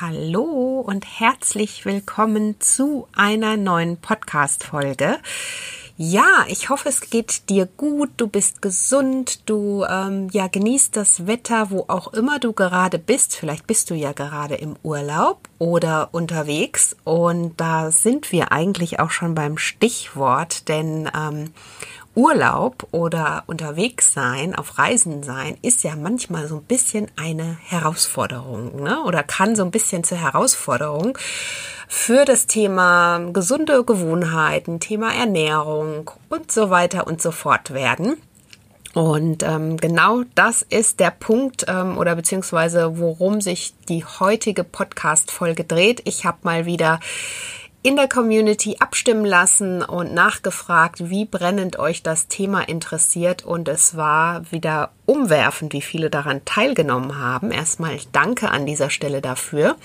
Hallo und herzlich willkommen zu einer neuen Podcast-Folge. Ja, ich hoffe, es geht dir gut, du bist gesund, du ähm, ja genießt das Wetter, wo auch immer du gerade bist. Vielleicht bist du ja gerade im Urlaub oder unterwegs und da sind wir eigentlich auch schon beim Stichwort, denn ähm, Urlaub oder unterwegs sein, auf Reisen sein, ist ja manchmal so ein bisschen eine Herausforderung ne? oder kann so ein bisschen zur Herausforderung für das Thema gesunde Gewohnheiten, Thema Ernährung und so weiter und so fort werden. Und ähm, genau das ist der Punkt ähm, oder beziehungsweise worum sich die heutige Podcast-Folge dreht. Ich habe mal wieder in der Community abstimmen lassen und nachgefragt, wie brennend euch das Thema interessiert. Und es war wieder umwerfend, wie viele daran teilgenommen haben. Erstmal danke an dieser Stelle dafür.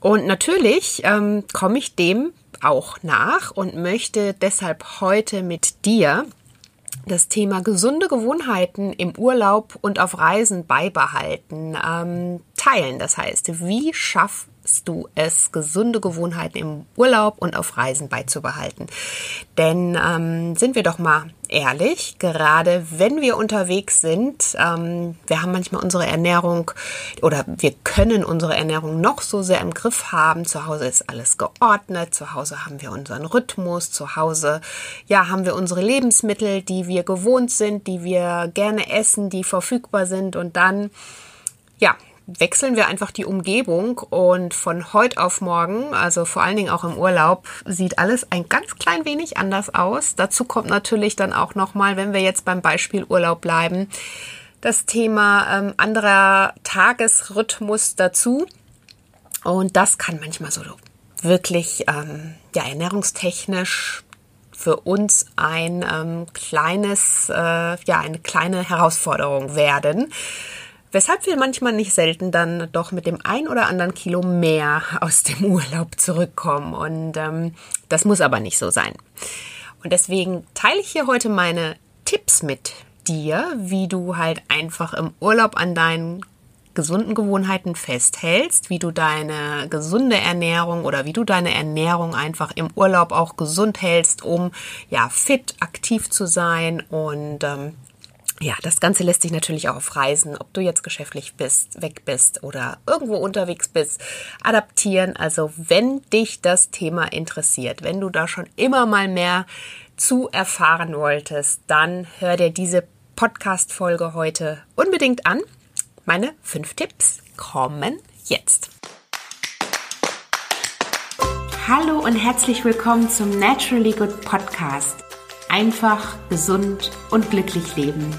Und natürlich ähm, komme ich dem auch nach und möchte deshalb heute mit dir das Thema gesunde Gewohnheiten im Urlaub und auf Reisen beibehalten, ähm, teilen. Das heißt, wie schaff, schaffst du es, gesunde Gewohnheiten im Urlaub und auf Reisen beizubehalten. Denn ähm, sind wir doch mal ehrlich, gerade wenn wir unterwegs sind, ähm, wir haben manchmal unsere Ernährung oder wir können unsere Ernährung noch so sehr im Griff haben. Zu Hause ist alles geordnet, zu Hause haben wir unseren Rhythmus, zu Hause ja haben wir unsere Lebensmittel, die wir gewohnt sind, die wir gerne essen, die verfügbar sind und dann ja, wechseln wir einfach die Umgebung und von heute auf morgen, also vor allen Dingen auch im Urlaub, sieht alles ein ganz klein wenig anders aus. Dazu kommt natürlich dann auch nochmal, wenn wir jetzt beim Beispiel Urlaub bleiben, das Thema ähm, anderer Tagesrhythmus dazu. Und das kann manchmal so wirklich ähm, ja, ernährungstechnisch für uns ein ähm, kleines, äh, ja, eine kleine Herausforderung werden. Weshalb wir manchmal nicht selten dann doch mit dem ein oder anderen Kilo mehr aus dem Urlaub zurückkommen. Und ähm, das muss aber nicht so sein. Und deswegen teile ich hier heute meine Tipps mit dir, wie du halt einfach im Urlaub an deinen gesunden Gewohnheiten festhältst, wie du deine gesunde Ernährung oder wie du deine Ernährung einfach im Urlaub auch gesund hältst, um ja fit, aktiv zu sein und ähm, ja, das Ganze lässt sich natürlich auch auf Reisen, ob du jetzt geschäftlich bist, weg bist oder irgendwo unterwegs bist, adaptieren. Also wenn dich das Thema interessiert, wenn du da schon immer mal mehr zu erfahren wolltest, dann hör dir diese Podcast-Folge heute unbedingt an. Meine fünf Tipps kommen jetzt. Hallo und herzlich willkommen zum Naturally Good Podcast. Einfach, gesund und glücklich leben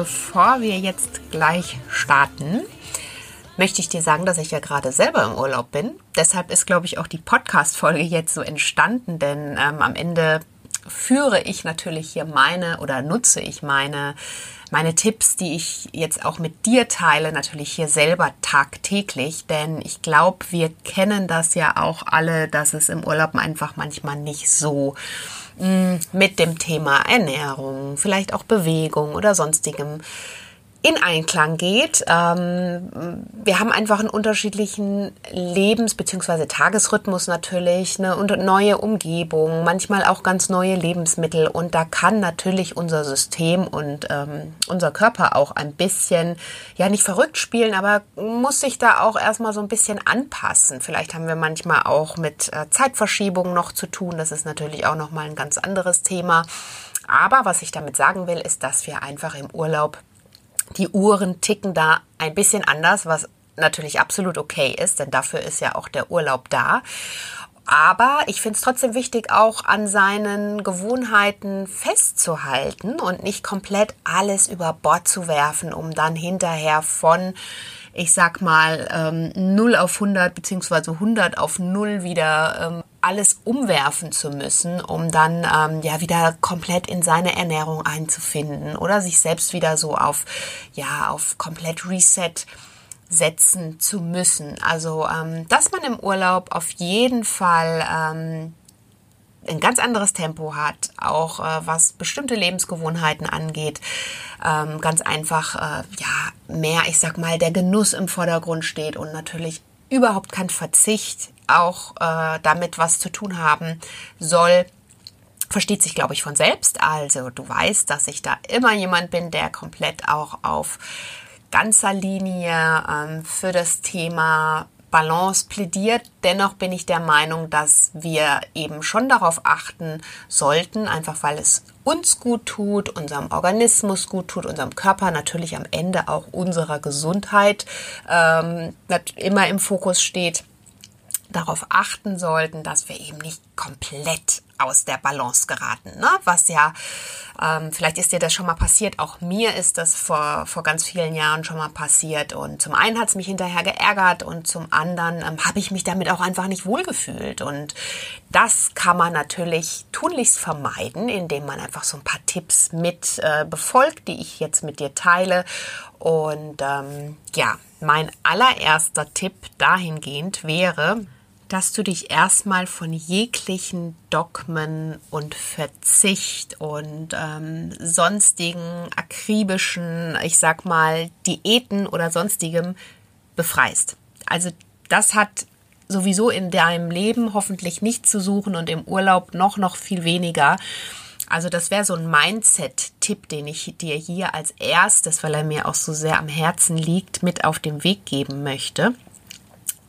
Bevor wir jetzt gleich starten, möchte ich dir sagen, dass ich ja gerade selber im Urlaub bin. Deshalb ist, glaube ich, auch die Podcast-Folge jetzt so entstanden, denn ähm, am Ende führe ich natürlich hier meine oder nutze ich meine meine Tipps, die ich jetzt auch mit dir teile, natürlich hier selber tagtäglich, denn ich glaube, wir kennen das ja auch alle, dass es im Urlaub einfach manchmal nicht so mit dem Thema Ernährung, vielleicht auch Bewegung oder sonstigem in Einklang geht. Ähm, wir haben einfach einen unterschiedlichen Lebens- bzw. Tagesrhythmus natürlich, eine neue Umgebung, manchmal auch ganz neue Lebensmittel und da kann natürlich unser System und ähm, unser Körper auch ein bisschen, ja nicht verrückt spielen, aber muss sich da auch erstmal so ein bisschen anpassen. Vielleicht haben wir manchmal auch mit äh, Zeitverschiebungen noch zu tun, das ist natürlich auch nochmal ein ganz anderes Thema. Aber was ich damit sagen will, ist, dass wir einfach im Urlaub die Uhren ticken da ein bisschen anders, was natürlich absolut okay ist, denn dafür ist ja auch der Urlaub da. Aber ich finde es trotzdem wichtig, auch an seinen Gewohnheiten festzuhalten und nicht komplett alles über Bord zu werfen, um dann hinterher von, ich sag mal, ähm, 0 auf 100 beziehungsweise 100 auf 0 wieder ähm, alles umwerfen zu müssen, um dann ähm, ja wieder komplett in seine Ernährung einzufinden oder sich selbst wieder so auf, ja, auf komplett Reset setzen zu müssen. Also, ähm, dass man im Urlaub auf jeden Fall ähm, ein ganz anderes Tempo hat, auch äh, was bestimmte Lebensgewohnheiten angeht. Ähm, ganz einfach, äh, ja, mehr, ich sag mal, der Genuss im Vordergrund steht und natürlich überhaupt kein Verzicht auch äh, damit was zu tun haben soll versteht sich, glaube ich, von selbst. Also du weißt, dass ich da immer jemand bin, der komplett auch auf ganzer Linie ähm, für das Thema Balance plädiert. Dennoch bin ich der Meinung, dass wir eben schon darauf achten sollten, einfach weil es uns gut tut, unserem Organismus gut tut, unserem Körper natürlich am Ende auch unserer Gesundheit ähm, immer im Fokus steht darauf achten sollten, dass wir eben nicht komplett aus der Balance geraten. Ne? Was ja, ähm, vielleicht ist dir das schon mal passiert, auch mir ist das vor, vor ganz vielen Jahren schon mal passiert. Und zum einen hat es mich hinterher geärgert und zum anderen ähm, habe ich mich damit auch einfach nicht wohlgefühlt. Und das kann man natürlich tunlichst vermeiden, indem man einfach so ein paar Tipps mit äh, befolgt, die ich jetzt mit dir teile. Und ähm, ja, mein allererster Tipp dahingehend wäre, dass du dich erstmal von jeglichen Dogmen und Verzicht und ähm, sonstigen akribischen, ich sag mal, Diäten oder sonstigem befreist. Also das hat sowieso in deinem Leben hoffentlich nicht zu suchen und im Urlaub noch, noch viel weniger. Also das wäre so ein Mindset-Tipp, den ich dir hier als erstes, weil er mir auch so sehr am Herzen liegt, mit auf den Weg geben möchte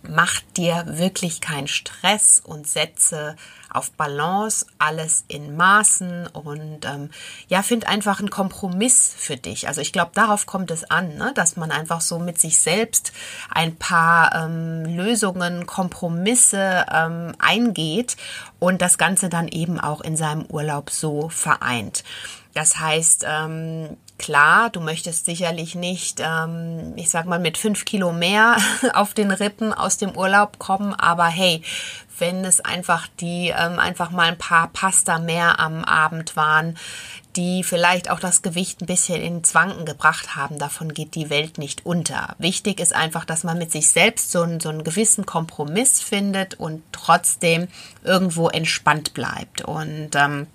mach dir wirklich keinen Stress und setze auf Balance alles in Maßen und ähm, ja, find einfach einen Kompromiss für dich. Also ich glaube, darauf kommt es an, ne? dass man einfach so mit sich selbst ein paar ähm, Lösungen, Kompromisse ähm, eingeht und das Ganze dann eben auch in seinem Urlaub so vereint. Das heißt, ähm, klar, du möchtest sicherlich nicht, ähm, ich sag mal, mit fünf Kilo mehr auf den Rippen aus dem Urlaub kommen, aber hey, wenn es einfach die, ähm, einfach mal ein paar Pasta mehr am Abend waren, die vielleicht auch das Gewicht ein bisschen in Zwanken gebracht haben. Davon geht die Welt nicht unter. Wichtig ist einfach, dass man mit sich selbst so einen, so einen gewissen Kompromiss findet und trotzdem irgendwo entspannt bleibt. Und ähm,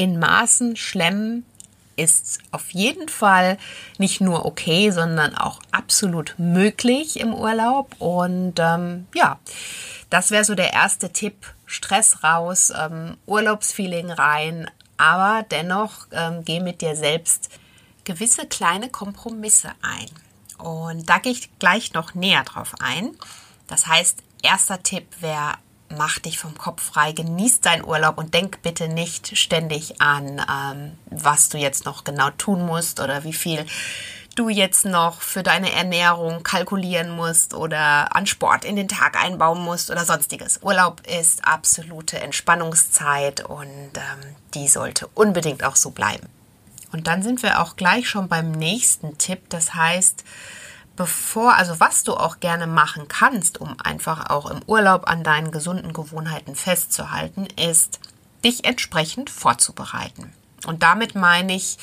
in Maßen schlemmen ist auf jeden Fall nicht nur okay, sondern auch absolut möglich im Urlaub. Und ähm, ja, das wäre so der erste Tipp. Stress raus, ähm, Urlaubsfeeling rein, aber dennoch ähm, geh mit dir selbst gewisse kleine Kompromisse ein. Und da gehe ich gleich noch näher drauf ein. Das heißt, erster Tipp wäre mach dich vom Kopf frei, genieß deinen Urlaub und denk bitte nicht ständig an, ähm, was du jetzt noch genau tun musst oder wie viel du jetzt noch für deine Ernährung kalkulieren musst oder an Sport in den Tag einbauen musst oder sonstiges. Urlaub ist absolute Entspannungszeit und ähm, die sollte unbedingt auch so bleiben. Und dann sind wir auch gleich schon beim nächsten Tipp. Das heißt, bevor, also was du auch gerne machen kannst, um einfach auch im Urlaub an deinen gesunden Gewohnheiten festzuhalten, ist, dich entsprechend vorzubereiten. Und damit meine ich,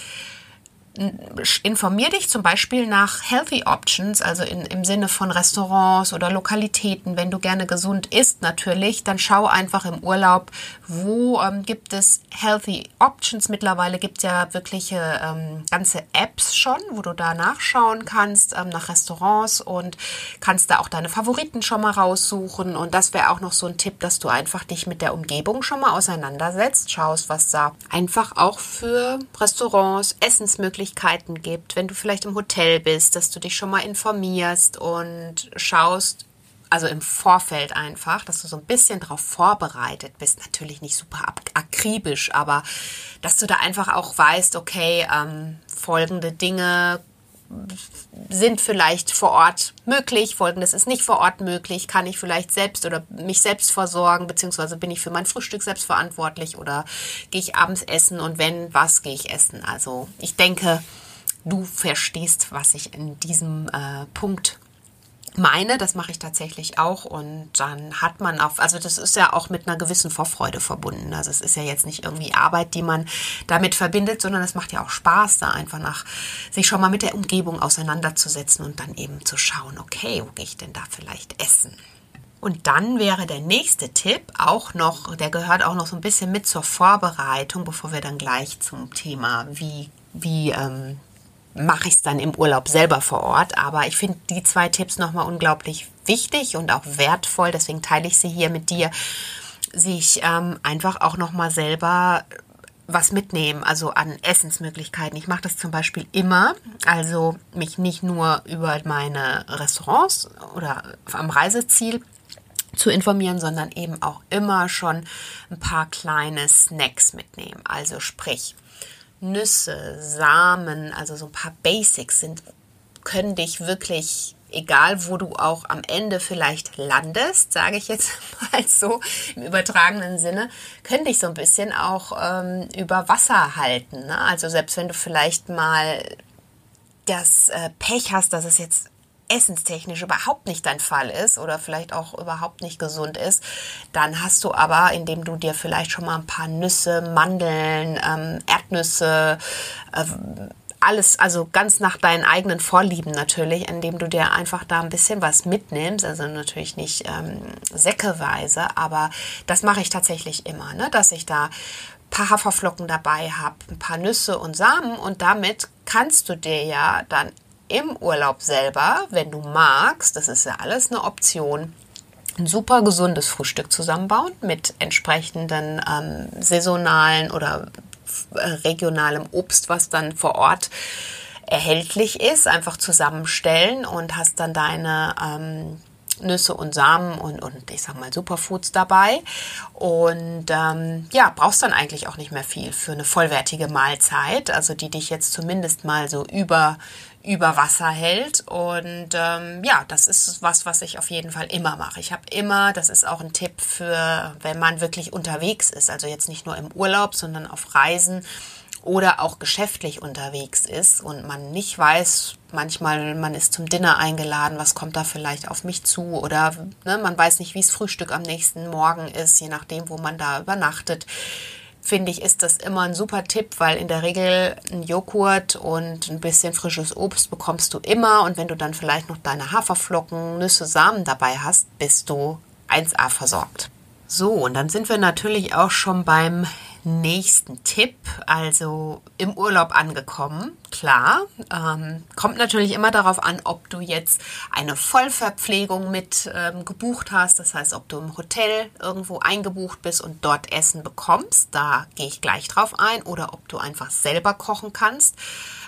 informier dich zum Beispiel nach Healthy Options, also in, im Sinne von Restaurants oder Lokalitäten. Wenn du gerne gesund isst, natürlich, dann schau einfach im Urlaub, wo ähm, gibt es Healthy Options. Mittlerweile gibt es ja wirkliche ähm, ganze Apps schon, wo du da nachschauen kannst ähm, nach Restaurants und kannst da auch deine Favoriten schon mal raussuchen. Und das wäre auch noch so ein Tipp, dass du einfach dich mit der Umgebung schon mal auseinandersetzt, schaust, was da einfach auch für Restaurants, Essensmöglichkeiten Möglichkeiten gibt, wenn du vielleicht im Hotel bist, dass du dich schon mal informierst und schaust, also im Vorfeld einfach, dass du so ein bisschen darauf vorbereitet bist. Natürlich nicht super akribisch, aber dass du da einfach auch weißt, okay, ähm, folgende Dinge sind vielleicht vor Ort möglich, folgendes ist nicht vor Ort möglich, kann ich vielleicht selbst oder mich selbst versorgen, beziehungsweise bin ich für mein Frühstück selbst verantwortlich oder gehe ich abends essen und wenn, was gehe ich essen. Also ich denke, du verstehst, was ich in diesem äh, Punkt meine, das mache ich tatsächlich auch und dann hat man auf, also das ist ja auch mit einer gewissen Vorfreude verbunden. Also es ist ja jetzt nicht irgendwie Arbeit, die man damit verbindet, sondern es macht ja auch Spaß, da einfach nach sich schon mal mit der Umgebung auseinanderzusetzen und dann eben zu schauen, okay, wo gehe ich denn da vielleicht essen? Und dann wäre der nächste Tipp auch noch, der gehört auch noch so ein bisschen mit zur Vorbereitung, bevor wir dann gleich zum Thema, wie, wie ähm, mache ich es dann im Urlaub selber vor Ort. Aber ich finde die zwei Tipps nochmal unglaublich wichtig und auch wertvoll. Deswegen teile ich sie hier mit dir. Sich ähm, einfach auch nochmal selber was mitnehmen, also an Essensmöglichkeiten. Ich mache das zum Beispiel immer, also mich nicht nur über meine Restaurants oder am Reiseziel zu informieren, sondern eben auch immer schon ein paar kleine Snacks mitnehmen. Also sprich, Nüsse, Samen, also so ein paar Basics sind, können dich wirklich, egal wo du auch am Ende vielleicht landest, sage ich jetzt mal so im übertragenen Sinne, können dich so ein bisschen auch ähm, über Wasser halten. Ne? Also selbst wenn du vielleicht mal das äh, Pech hast, dass es jetzt essenstechnisch überhaupt nicht dein Fall ist oder vielleicht auch überhaupt nicht gesund ist, dann hast du aber, indem du dir vielleicht schon mal ein paar Nüsse, Mandeln, ähm, Erdnüsse, äh, alles, also ganz nach deinen eigenen Vorlieben natürlich, indem du dir einfach da ein bisschen was mitnimmst. Also natürlich nicht ähm, säckeweise, aber das mache ich tatsächlich immer, ne? dass ich da ein paar Haferflocken dabei habe, ein paar Nüsse und Samen und damit kannst du dir ja dann im Urlaub selber, wenn du magst, das ist ja alles eine Option, ein super gesundes Frühstück zusammenbauen mit entsprechenden ähm, saisonalen oder äh, regionalem Obst, was dann vor Ort erhältlich ist, einfach zusammenstellen und hast dann deine ähm, Nüsse und Samen und, und ich sag mal Superfoods dabei. Und ähm, ja, brauchst dann eigentlich auch nicht mehr viel für eine vollwertige Mahlzeit, also die dich jetzt zumindest mal so über über Wasser hält. Und ähm, ja, das ist was, was ich auf jeden Fall immer mache. Ich habe immer, das ist auch ein Tipp für, wenn man wirklich unterwegs ist, also jetzt nicht nur im Urlaub, sondern auf Reisen oder auch geschäftlich unterwegs ist und man nicht weiß, manchmal man ist zum Dinner eingeladen, was kommt da vielleicht auf mich zu oder ne, man weiß nicht, wie es Frühstück am nächsten Morgen ist, je nachdem, wo man da übernachtet finde ich, ist das immer ein super Tipp, weil in der Regel ein Joghurt und ein bisschen frisches Obst bekommst du immer. Und wenn du dann vielleicht noch deine Haferflocken, Nüsse, Samen dabei hast, bist du 1A versorgt. So, und dann sind wir natürlich auch schon beim nächsten Tipp, also im Urlaub angekommen. Klar, ähm, kommt natürlich immer darauf an, ob du jetzt eine Vollverpflegung mit ähm, gebucht hast. Das heißt, ob du im Hotel irgendwo eingebucht bist und dort Essen bekommst. Da gehe ich gleich drauf ein. Oder ob du einfach selber kochen kannst,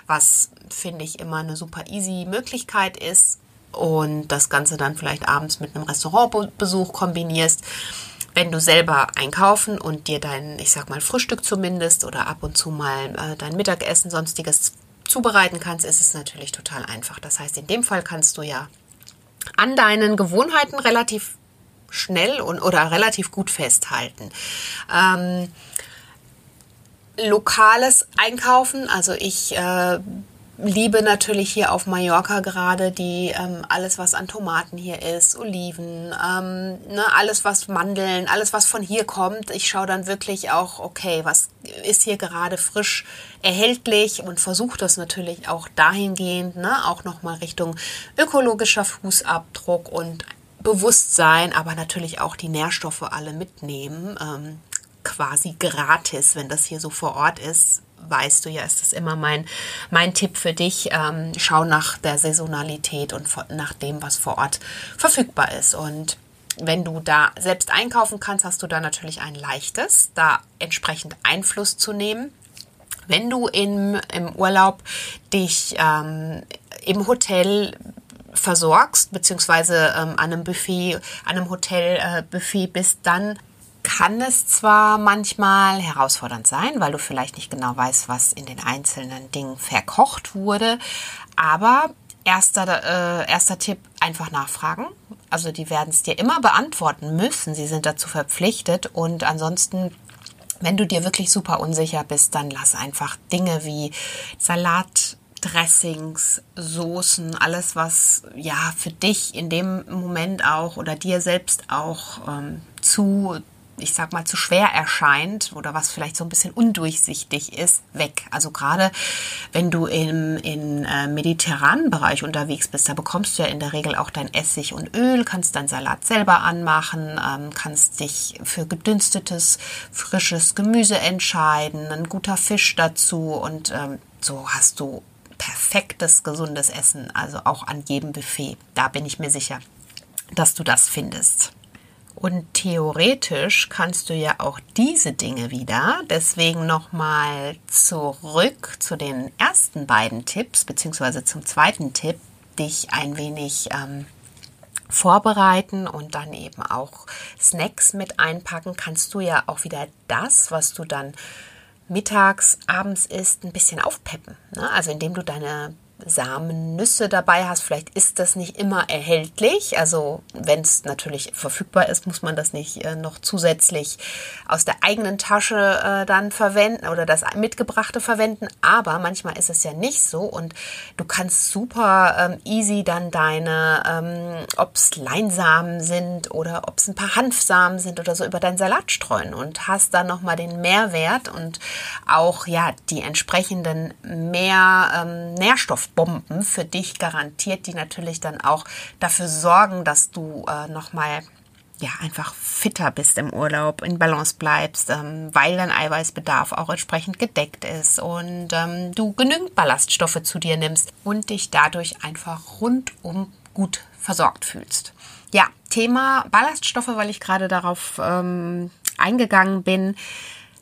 was finde ich immer eine super easy Möglichkeit ist. Und das Ganze dann vielleicht abends mit einem Restaurantbesuch kombinierst wenn du selber einkaufen und dir dein, ich sag mal, Frühstück zumindest oder ab und zu mal äh, dein Mittagessen, sonstiges zubereiten kannst, ist es natürlich total einfach. Das heißt, in dem Fall kannst du ja an deinen Gewohnheiten relativ schnell und oder relativ gut festhalten. Ähm, lokales Einkaufen, also ich äh, liebe natürlich hier auf Mallorca gerade die ähm, alles, was an Tomaten hier ist, Oliven, ähm, ne, alles was Mandeln, alles was von hier kommt. Ich schaue dann wirklich auch, okay, was ist hier gerade frisch erhältlich und versuche das natürlich auch dahingehend, ne, auch nochmal Richtung ökologischer Fußabdruck und Bewusstsein, aber natürlich auch die Nährstoffe alle mitnehmen. Ähm, quasi gratis, wenn das hier so vor Ort ist, weißt du ja, ist das immer mein, mein Tipp für dich. Ähm, schau nach der Saisonalität und nach dem, was vor Ort verfügbar ist. Und wenn du da selbst einkaufen kannst, hast du da natürlich ein leichtes, da entsprechend Einfluss zu nehmen. Wenn du im, im Urlaub dich ähm, im Hotel versorgst, beziehungsweise ähm, an einem Buffet, an einem Hotelbuffet äh, bist, dann kann es zwar manchmal herausfordernd sein, weil du vielleicht nicht genau weißt, was in den einzelnen Dingen verkocht wurde, aber erster, äh, erster Tipp, einfach nachfragen. Also die werden es dir immer beantworten müssen, sie sind dazu verpflichtet und ansonsten wenn du dir wirklich super unsicher bist, dann lass einfach Dinge wie Salat, Dressings, Soßen, alles was ja für dich in dem Moment auch oder dir selbst auch ähm, zu ich sag mal, zu schwer erscheint oder was vielleicht so ein bisschen undurchsichtig ist, weg. Also gerade wenn du im in, äh, mediterranen Bereich unterwegs bist, da bekommst du ja in der Regel auch dein Essig und Öl, kannst dein Salat selber anmachen, ähm, kannst dich für gedünstetes, frisches Gemüse entscheiden, ein guter Fisch dazu und ähm, so hast du perfektes, gesundes Essen, also auch an jedem Buffet. Da bin ich mir sicher, dass du das findest. Und theoretisch kannst du ja auch diese Dinge wieder. Deswegen nochmal zurück zu den ersten beiden Tipps, beziehungsweise zum zweiten Tipp, dich ein wenig ähm, vorbereiten und dann eben auch Snacks mit einpacken, kannst du ja auch wieder das, was du dann mittags, abends isst, ein bisschen aufpeppen. Ne? Also indem du deine Samennüsse dabei hast. Vielleicht ist das nicht immer erhältlich. Also wenn es natürlich verfügbar ist, muss man das nicht äh, noch zusätzlich aus der eigenen Tasche äh, dann verwenden oder das mitgebrachte verwenden. Aber manchmal ist es ja nicht so und du kannst super ähm, easy dann deine, ähm, ob es Leinsamen sind oder ob es ein paar Hanfsamen sind oder so über deinen Salat streuen und hast dann nochmal den Mehrwert und auch ja die entsprechenden mehr ähm, Nährstoff Bomben für dich garantiert, die natürlich dann auch dafür sorgen, dass du äh, nochmal ja, einfach fitter bist im Urlaub, in Balance bleibst, ähm, weil dein Eiweißbedarf auch entsprechend gedeckt ist und ähm, du genügend Ballaststoffe zu dir nimmst und dich dadurch einfach rundum gut versorgt fühlst. Ja, Thema Ballaststoffe, weil ich gerade darauf ähm, eingegangen bin.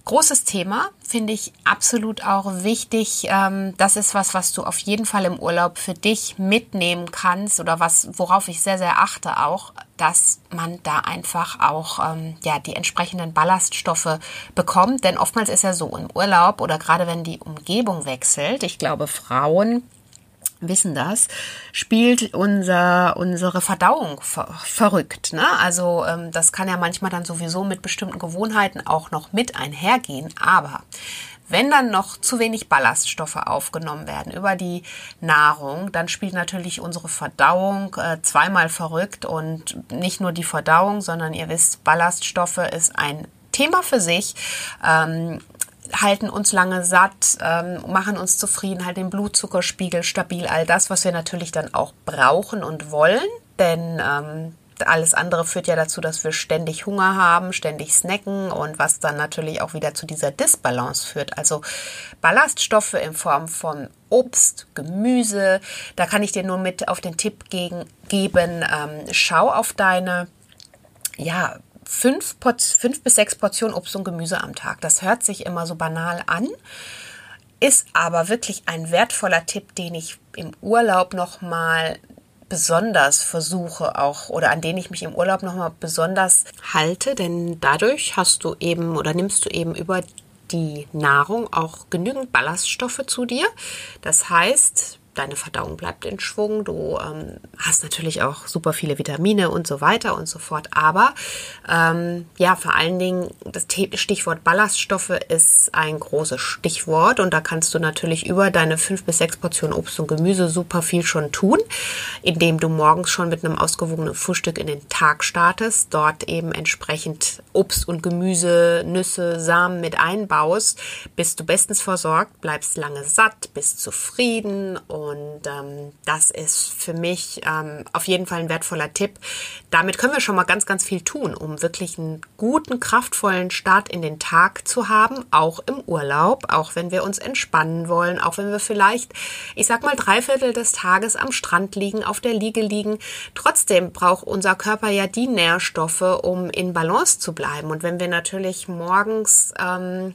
Großes Thema, finde ich absolut auch wichtig. Ähm, das ist was, was du auf jeden Fall im Urlaub für dich mitnehmen kannst oder was, worauf ich sehr, sehr achte auch, dass man da einfach auch ähm, ja die entsprechenden Ballaststoffe bekommt. Denn oftmals ist ja so im Urlaub oder gerade wenn die Umgebung wechselt. Ich glaube, Frauen wissen das, spielt unser, unsere Verdauung ver verrückt. Ne? Also ähm, das kann ja manchmal dann sowieso mit bestimmten Gewohnheiten auch noch mit einhergehen. Aber wenn dann noch zu wenig Ballaststoffe aufgenommen werden über die Nahrung, dann spielt natürlich unsere Verdauung äh, zweimal verrückt und nicht nur die Verdauung, sondern ihr wisst, Ballaststoffe ist ein Thema für sich. Ähm, halten uns lange satt, ähm, machen uns zufrieden, halten den Blutzuckerspiegel stabil, all das, was wir natürlich dann auch brauchen und wollen, denn ähm, alles andere führt ja dazu, dass wir ständig Hunger haben, ständig snacken und was dann natürlich auch wieder zu dieser Disbalance führt. Also Ballaststoffe in Form von Obst, Gemüse, da kann ich dir nur mit auf den Tipp gegen, geben, ähm, schau auf deine ja, fünf, fünf bis sechs Portionen Obst und Gemüse am Tag. Das hört sich immer so banal an, ist aber wirklich ein wertvoller Tipp, den ich im Urlaub nochmal besonders versuche auch oder an den ich mich im Urlaub nochmal besonders halte, denn dadurch hast du eben oder nimmst du eben über die Nahrung auch genügend Ballaststoffe zu dir. Das heißt, deine Verdauung bleibt in Schwung, du ähm, hast natürlich auch super viele Vitamine und so weiter und so fort. Aber ähm, ja, vor allen Dingen das Stichwort Ballaststoffe ist ein großes Stichwort. Und da kannst du natürlich über deine fünf bis sechs Portionen Obst und Gemüse super viel schon tun, indem du morgens schon mit einem ausgewogenen Frühstück in den Tag startest, dort eben entsprechend Obst und Gemüse, Nüsse, Samen mit einbaust, bist du bestens versorgt, bleibst lange satt, bist zufrieden und und ähm, das ist für mich ähm, auf jeden Fall ein wertvoller Tipp. Damit können wir schon mal ganz, ganz viel tun, um wirklich einen guten, kraftvollen Start in den Tag zu haben, auch im Urlaub, auch wenn wir uns entspannen wollen, auch wenn wir vielleicht, ich sag mal, drei Viertel des Tages am Strand liegen, auf der Liege liegen. Trotzdem braucht unser Körper ja die Nährstoffe, um in Balance zu bleiben. Und wenn wir natürlich morgens, ähm,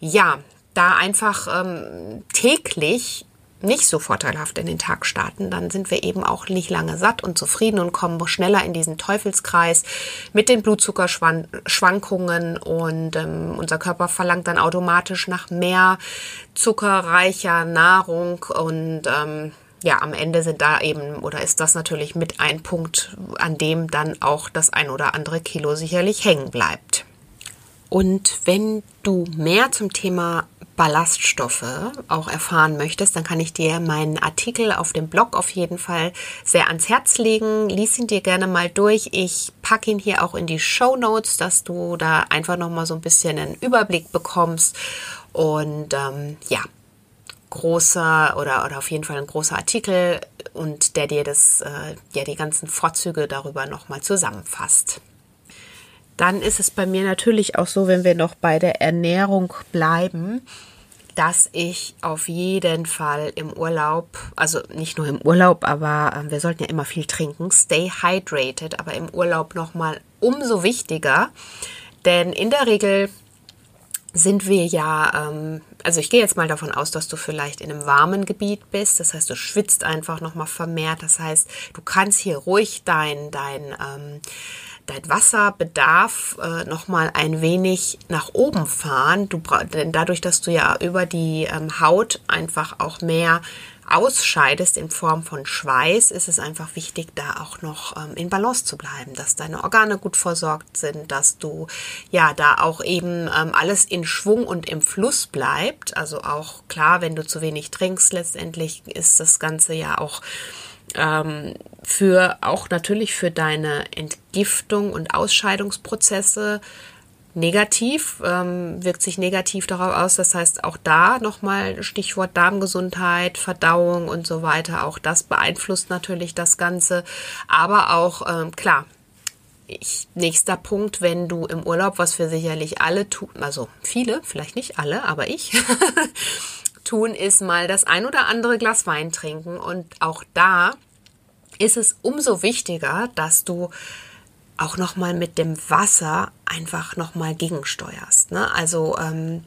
ja, da einfach ähm, täglich nicht so vorteilhaft in den Tag starten, dann sind wir eben auch nicht lange satt und zufrieden und kommen schneller in diesen Teufelskreis mit den Blutzuckerschwankungen. Und ähm, unser Körper verlangt dann automatisch nach mehr zuckerreicher Nahrung. Und ähm, ja, am Ende sind da eben oder ist das natürlich mit ein Punkt, an dem dann auch das ein oder andere Kilo sicherlich hängen bleibt. Und wenn du mehr zum Thema Ballaststoffe auch erfahren möchtest, dann kann ich dir meinen Artikel auf dem Blog auf jeden Fall sehr ans Herz legen. Lies ihn dir gerne mal durch. Ich packe ihn hier auch in die Show Notes, dass du da einfach noch mal so ein bisschen einen Überblick bekommst. Und ähm, ja, großer oder, oder auf jeden Fall ein großer Artikel und der dir das, äh, ja, die ganzen Vorzüge darüber noch mal zusammenfasst dann ist es bei mir natürlich auch so, wenn wir noch bei der Ernährung bleiben, dass ich auf jeden Fall im Urlaub, also nicht nur im Urlaub, aber äh, wir sollten ja immer viel trinken, stay hydrated, aber im Urlaub nochmal umso wichtiger, denn in der Regel sind wir ja, ähm, also ich gehe jetzt mal davon aus, dass du vielleicht in einem warmen Gebiet bist. Das heißt, du schwitzt einfach nochmal vermehrt. Das heißt, du kannst hier ruhig dein, dein ähm, dein Wasserbedarf äh, noch mal ein wenig nach oben fahren. Du denn dadurch, dass du ja über die ähm, Haut einfach auch mehr ausscheidest in Form von Schweiß, ist es einfach wichtig, da auch noch ähm, in Balance zu bleiben, dass deine Organe gut versorgt sind, dass du ja da auch eben ähm, alles in Schwung und im Fluss bleibt. Also auch klar, wenn du zu wenig trinkst, letztendlich ist das Ganze ja auch ähm, für auch natürlich für deine Entgiftung und Ausscheidungsprozesse negativ, ähm, wirkt sich negativ darauf aus. Das heißt, auch da nochmal Stichwort Darmgesundheit, Verdauung und so weiter. Auch das beeinflusst natürlich das Ganze. Aber auch, ähm, klar, ich, nächster Punkt, wenn du im Urlaub, was wir sicherlich alle tun, also viele, vielleicht nicht alle, aber ich, tun, ist mal das ein oder andere Glas Wein trinken. Und auch da ist es umso wichtiger, dass du auch noch mal mit dem Wasser einfach noch mal gegensteuerst. Ne? Also ähm,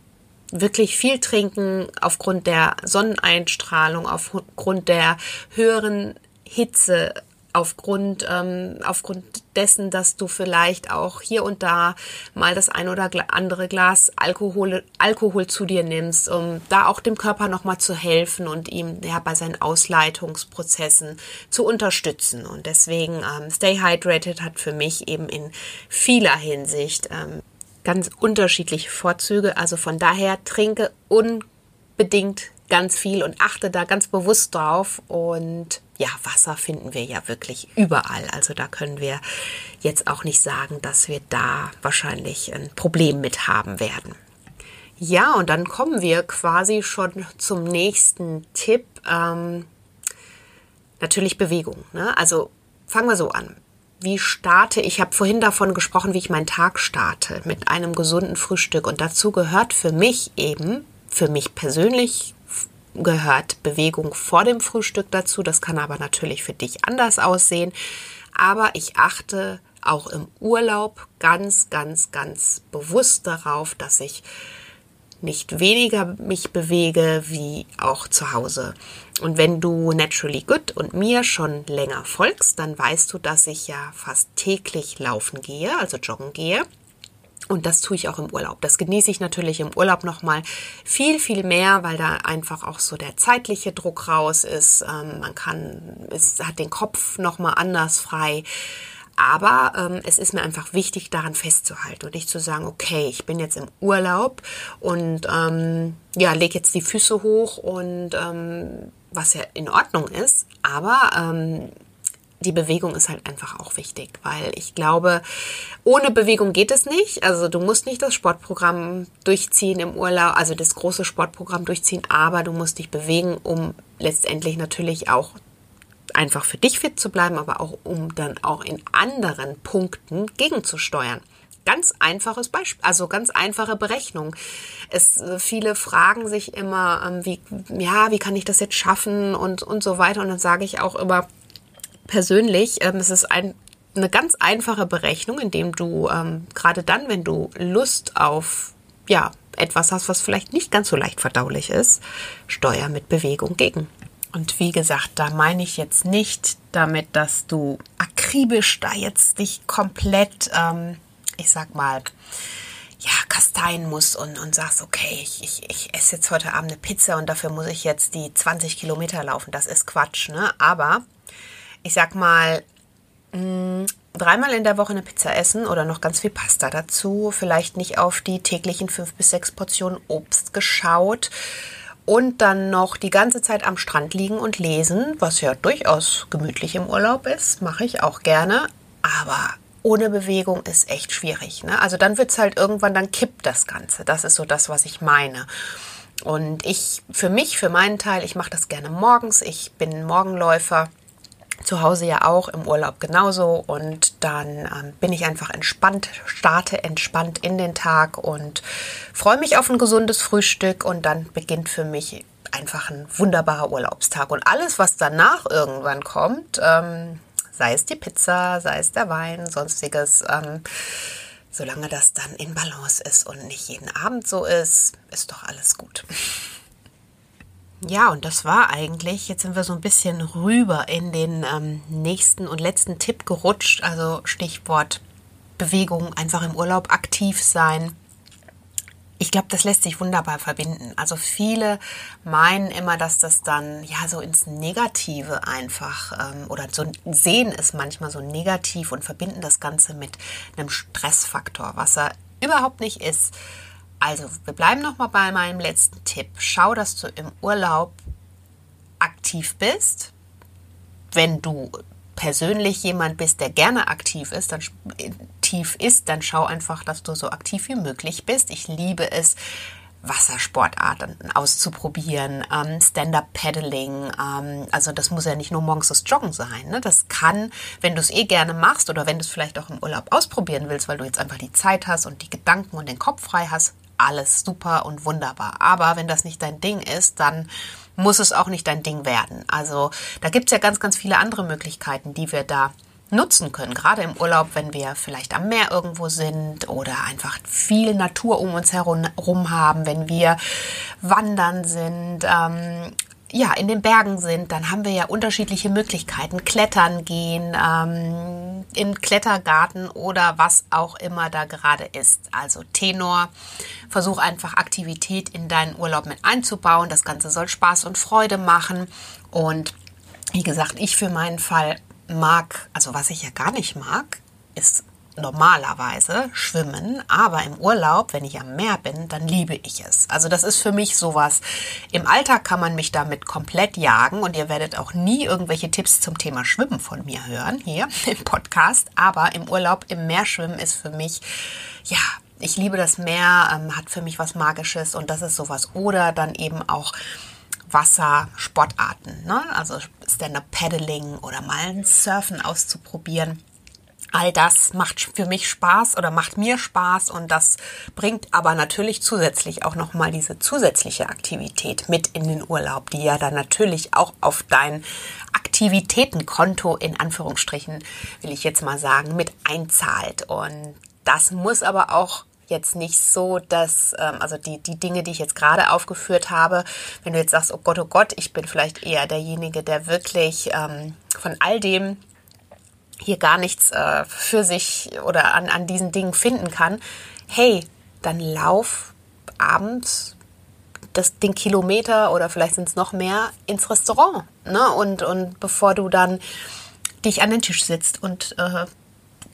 wirklich viel trinken aufgrund der Sonneneinstrahlung, aufgrund der höheren Hitze aufgrund, ähm, aufgrund dessen, dass du vielleicht auch hier und da mal das ein oder andere Glas Alkohol, Alkohol zu dir nimmst, um da auch dem Körper nochmal zu helfen und ihm ja, bei seinen Ausleitungsprozessen zu unterstützen. Und deswegen ähm, Stay Hydrated hat für mich eben in vieler Hinsicht ähm, ganz unterschiedliche Vorzüge. Also von daher trinke unbedingt ganz viel und achte da ganz bewusst drauf. Und ja, Wasser finden wir ja wirklich überall. Also da können wir jetzt auch nicht sagen, dass wir da wahrscheinlich ein Problem mit haben werden. Ja, und dann kommen wir quasi schon zum nächsten Tipp. Ähm, natürlich Bewegung. Ne? Also fangen wir so an. Wie starte ich? habe vorhin davon gesprochen, wie ich meinen Tag starte mit einem gesunden Frühstück. Und dazu gehört für mich eben, für mich persönlich gehört Bewegung vor dem Frühstück dazu. Das kann aber natürlich für dich anders aussehen. Aber ich achte auch im Urlaub ganz, ganz, ganz bewusst darauf, dass ich nicht weniger mich bewege wie auch zu Hause. Und wenn du Naturally Good und mir schon länger folgst, dann weißt du, dass ich ja fast täglich laufen gehe, also joggen gehe. Und das tue ich auch im Urlaub. Das genieße ich natürlich im Urlaub nochmal viel, viel mehr, weil da einfach auch so der zeitliche Druck raus ist. Ähm, man kann, es hat den Kopf nochmal anders frei. Aber ähm, es ist mir einfach wichtig, daran festzuhalten und nicht zu sagen, okay, ich bin jetzt im Urlaub und ähm, ja, leg jetzt die Füße hoch und ähm, was ja in Ordnung ist. Aber ähm, die Bewegung ist halt einfach auch wichtig, weil ich glaube, ohne Bewegung geht es nicht. Also du musst nicht das Sportprogramm durchziehen im Urlaub, also das große Sportprogramm durchziehen, aber du musst dich bewegen, um letztendlich natürlich auch einfach für dich fit zu bleiben, aber auch um dann auch in anderen Punkten gegenzusteuern. Ganz einfaches Beispiel, also ganz einfache Berechnung. Es, viele fragen sich immer, ähm, wie, ja, wie kann ich das jetzt schaffen und, und so weiter. Und dann sage ich auch immer, persönlich, ähm, es ist ein, eine ganz einfache Berechnung, indem du ähm, gerade dann, wenn du Lust auf ja etwas hast, was vielleicht nicht ganz so leicht verdaulich ist, steuer mit Bewegung gegen. Und wie gesagt, da meine ich jetzt nicht damit, dass du akribisch da jetzt dich komplett, ähm, ich sag mal, ja, kasteien musst und, und sagst, okay, ich, ich, ich esse jetzt heute Abend eine Pizza und dafür muss ich jetzt die 20 Kilometer laufen. Das ist Quatsch, ne? Aber ich sag mal, mm, dreimal in der Woche eine Pizza essen oder noch ganz viel Pasta dazu, vielleicht nicht auf die täglichen fünf bis sechs Portionen Obst geschaut und dann noch die ganze Zeit am Strand liegen und lesen, was ja durchaus gemütlich im Urlaub ist, mache ich auch gerne, aber ohne Bewegung ist echt schwierig. Ne? Also dann wird es halt irgendwann, dann kippt das Ganze. Das ist so das, was ich meine. Und ich, für mich, für meinen Teil, ich mache das gerne morgens. Ich bin Morgenläufer. Zu Hause ja auch, im Urlaub genauso. Und dann ähm, bin ich einfach entspannt, starte entspannt in den Tag und freue mich auf ein gesundes Frühstück. Und dann beginnt für mich einfach ein wunderbarer Urlaubstag. Und alles, was danach irgendwann kommt, ähm, sei es die Pizza, sei es der Wein, sonstiges. Ähm, solange das dann in Balance ist und nicht jeden Abend so ist, ist doch alles gut. Ja, und das war eigentlich, jetzt sind wir so ein bisschen rüber in den ähm, nächsten und letzten Tipp gerutscht, also Stichwort Bewegung, einfach im Urlaub aktiv sein ich glaube, das lässt sich wunderbar verbinden. Also viele meinen immer, dass das dann ja so ins Negative einfach ähm, oder so sehen es manchmal so negativ und verbinden das Ganze mit einem Stressfaktor, was er überhaupt nicht ist. Also wir bleiben noch mal bei meinem letzten Tipp. Schau, dass du im Urlaub aktiv bist. Wenn du persönlich jemand bist, der gerne aktiv ist, dann aktiv ist, dann schau einfach, dass du so aktiv wie möglich bist. Ich liebe es, Wassersportarten auszuprobieren, ähm, Stand-up-Paddling. Ähm, also das muss ja nicht nur morgens das Joggen sein. Ne? Das kann, wenn du es eh gerne machst oder wenn du es vielleicht auch im Urlaub ausprobieren willst, weil du jetzt einfach die Zeit hast und die Gedanken und den Kopf frei hast, alles super und wunderbar. Aber wenn das nicht dein Ding ist, dann muss es auch nicht dein Ding werden. Also da gibt es ja ganz, ganz viele andere Möglichkeiten, die wir da nutzen können, gerade im Urlaub, wenn wir vielleicht am Meer irgendwo sind oder einfach viel Natur um uns herum haben, wenn wir wandern sind, ähm, ja, in den Bergen sind, dann haben wir ja unterschiedliche Möglichkeiten. Klettern gehen, ähm, im Klettergarten oder was auch immer da gerade ist. Also Tenor, versuch einfach Aktivität in deinen Urlaub mit einzubauen. Das Ganze soll Spaß und Freude machen. Und wie gesagt, ich für meinen Fall mag, also was ich ja gar nicht mag, ist normalerweise schwimmen, aber im Urlaub, wenn ich am Meer bin, dann liebe ich es. Also das ist für mich sowas. Im Alltag kann man mich damit komplett jagen und ihr werdet auch nie irgendwelche Tipps zum Thema Schwimmen von mir hören hier im Podcast, aber im Urlaub im Meer schwimmen ist für mich ja, ich liebe das Meer, ähm, hat für mich was Magisches und das ist sowas. Oder dann eben auch Wassersportarten, ne? also Stand-up-Paddling oder mal ein Surfen auszuprobieren. All das macht für mich Spaß oder macht mir Spaß und das bringt aber natürlich zusätzlich auch nochmal diese zusätzliche Aktivität mit in den Urlaub, die ja dann natürlich auch auf dein Aktivitätenkonto in Anführungsstrichen, will ich jetzt mal sagen, mit einzahlt. Und das muss aber auch jetzt nicht so, dass, ähm, also die, die Dinge, die ich jetzt gerade aufgeführt habe, wenn du jetzt sagst, oh Gott, oh Gott, ich bin vielleicht eher derjenige, der wirklich ähm, von all dem hier gar nichts äh, für sich oder an, an diesen Dingen finden kann, hey, dann lauf abends das, den Kilometer oder vielleicht sind es noch mehr ins Restaurant. Ne? Und, und bevor du dann dich an den Tisch sitzt und äh,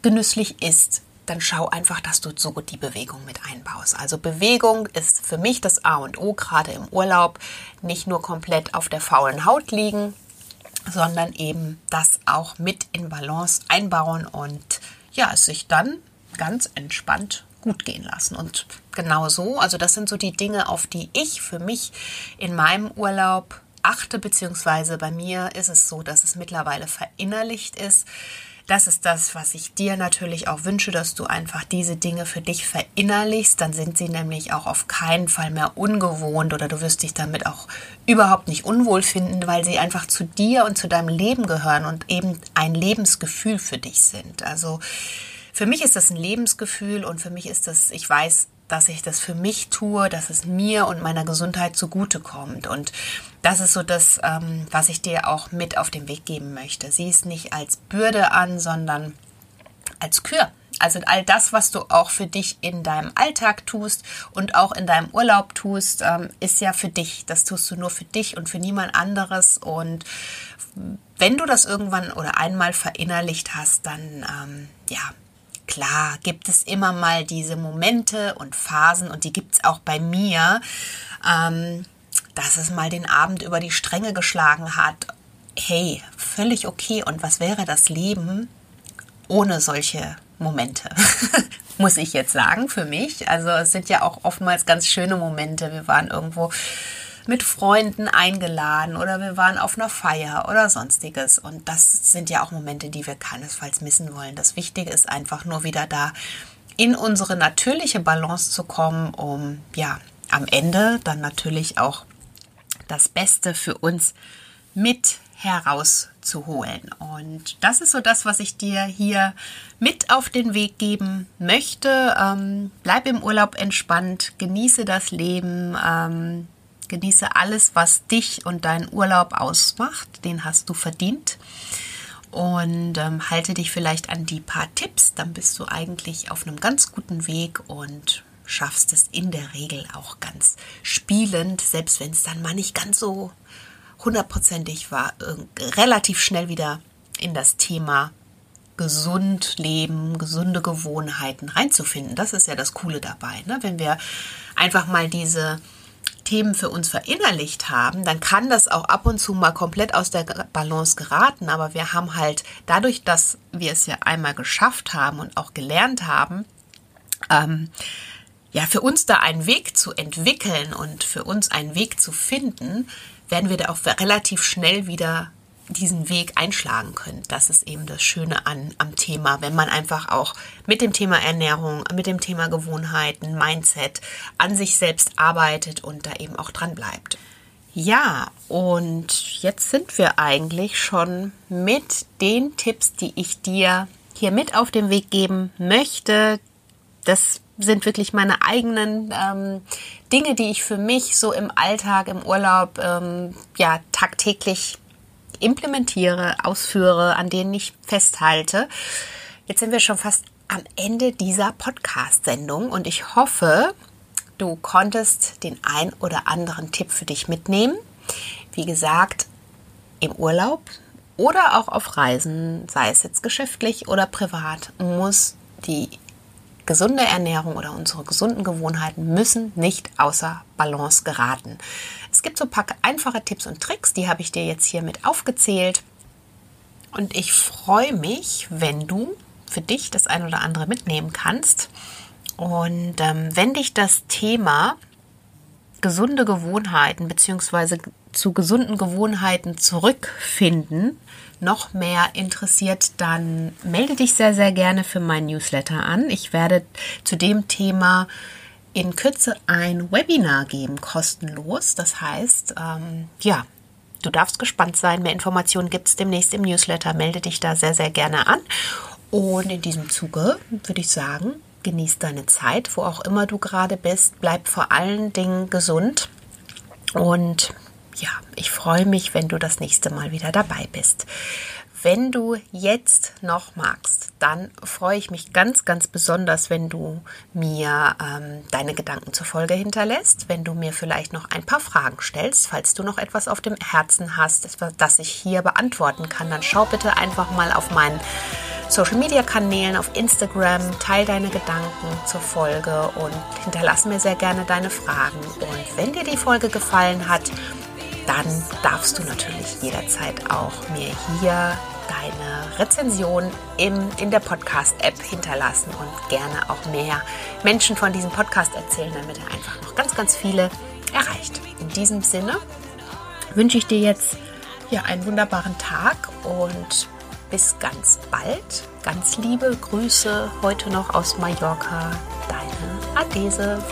genüsslich isst, dann schau einfach, dass du so gut die Bewegung mit einbaust. Also Bewegung ist für mich das A und O, gerade im Urlaub. Nicht nur komplett auf der faulen Haut liegen, sondern eben das auch mit in Balance einbauen und ja, es sich dann ganz entspannt gut gehen lassen. Und genau so, also das sind so die Dinge, auf die ich für mich in meinem Urlaub achte, beziehungsweise bei mir ist es so, dass es mittlerweile verinnerlicht ist, das ist das, was ich dir natürlich auch wünsche, dass du einfach diese Dinge für dich verinnerlichst. Dann sind sie nämlich auch auf keinen Fall mehr ungewohnt oder du wirst dich damit auch überhaupt nicht unwohl finden, weil sie einfach zu dir und zu deinem Leben gehören und eben ein Lebensgefühl für dich sind. Also für mich ist das ein Lebensgefühl und für mich ist das, ich weiß, dass ich das für mich tue, dass es mir und meiner Gesundheit zugutekommt. Und das ist so das, ähm, was ich dir auch mit auf den Weg geben möchte. Sieh es nicht als Bürde an, sondern als Kür. Also all das, was du auch für dich in deinem Alltag tust und auch in deinem Urlaub tust, ähm, ist ja für dich. Das tust du nur für dich und für niemand anderes. Und wenn du das irgendwann oder einmal verinnerlicht hast, dann ähm, ja, klar, gibt es immer mal diese Momente und Phasen und die gibt es auch bei mir, ähm, dass es mal den Abend über die Stränge geschlagen hat. Hey, völlig okay. Und was wäre das Leben ohne solche Momente? Muss ich jetzt sagen, für mich. Also es sind ja auch oftmals ganz schöne Momente. Wir waren irgendwo mit Freunden eingeladen oder wir waren auf einer Feier oder sonstiges. Und das sind ja auch Momente, die wir keinesfalls missen wollen. Das Wichtige ist einfach nur wieder da in unsere natürliche Balance zu kommen, um ja am Ende dann natürlich auch das Beste für uns mit herauszuholen. Und das ist so das, was ich dir hier mit auf den Weg geben möchte. Ähm, bleib im Urlaub entspannt, genieße das Leben, ähm, Genieße alles, was dich und deinen Urlaub ausmacht. Den hast du verdient. Und ähm, halte dich vielleicht an die paar Tipps. Dann bist du eigentlich auf einem ganz guten Weg und schaffst es in der Regel auch ganz spielend, selbst wenn es dann mal nicht ganz so hundertprozentig war, relativ schnell wieder in das Thema gesund leben, gesunde Gewohnheiten reinzufinden. Das ist ja das Coole dabei. Ne? Wenn wir einfach mal diese Themen für uns verinnerlicht haben, dann kann das auch ab und zu mal komplett aus der Balance geraten. Aber wir haben halt dadurch, dass wir es ja einmal geschafft haben und auch gelernt haben, ähm, ja, für uns da einen Weg zu entwickeln und für uns einen Weg zu finden, werden wir da auch relativ schnell wieder diesen Weg einschlagen können. Das ist eben das Schöne an, am Thema, wenn man einfach auch mit dem Thema Ernährung, mit dem Thema Gewohnheiten, Mindset an sich selbst arbeitet und da eben auch dran bleibt. Ja, und jetzt sind wir eigentlich schon mit den Tipps, die ich dir hier mit auf den Weg geben möchte. Das sind wirklich meine eigenen ähm, Dinge, die ich für mich so im Alltag, im Urlaub, ähm, ja, tagtäglich implementiere, ausführe, an denen ich festhalte. Jetzt sind wir schon fast am Ende dieser Podcast-Sendung und ich hoffe, du konntest den ein oder anderen Tipp für dich mitnehmen. Wie gesagt, im Urlaub oder auch auf Reisen, sei es jetzt geschäftlich oder privat, muss die gesunde Ernährung oder unsere gesunden Gewohnheiten müssen nicht außer Balance geraten. Es gibt so ein paar einfache Tipps und Tricks, die habe ich dir jetzt hier mit aufgezählt. Und ich freue mich, wenn du für dich das ein oder andere mitnehmen kannst. Und ähm, wenn dich das Thema gesunde Gewohnheiten bzw. zu gesunden Gewohnheiten zurückfinden noch mehr interessiert, dann melde dich sehr, sehr gerne für mein Newsletter an. Ich werde zu dem Thema in Kürze ein Webinar geben, kostenlos. Das heißt, ähm, ja, du darfst gespannt sein. Mehr Informationen gibt es demnächst im Newsletter. Melde dich da sehr, sehr gerne an. Und in diesem Zuge würde ich sagen, genieß deine Zeit, wo auch immer du gerade bist. Bleib vor allen Dingen gesund und ja, ich freue mich, wenn du das nächste Mal wieder dabei bist. Wenn du jetzt noch magst, dann freue ich mich ganz, ganz besonders, wenn du mir ähm, deine Gedanken zur Folge hinterlässt, wenn du mir vielleicht noch ein paar Fragen stellst, falls du noch etwas auf dem Herzen hast, das ich hier beantworten kann, dann schau bitte einfach mal auf meinen Social Media Kanälen, auf Instagram, teil deine Gedanken zur Folge und hinterlass mir sehr gerne deine Fragen. Und wenn dir die Folge gefallen hat, dann darfst du natürlich jederzeit auch mir hier deine Rezension im, in der Podcast-App hinterlassen und gerne auch mehr Menschen von diesem Podcast erzählen, damit er einfach noch ganz, ganz viele erreicht. In diesem Sinne wünsche ich dir jetzt ja, einen wunderbaren Tag und bis ganz bald. Ganz liebe Grüße heute noch aus Mallorca. Deine Adese.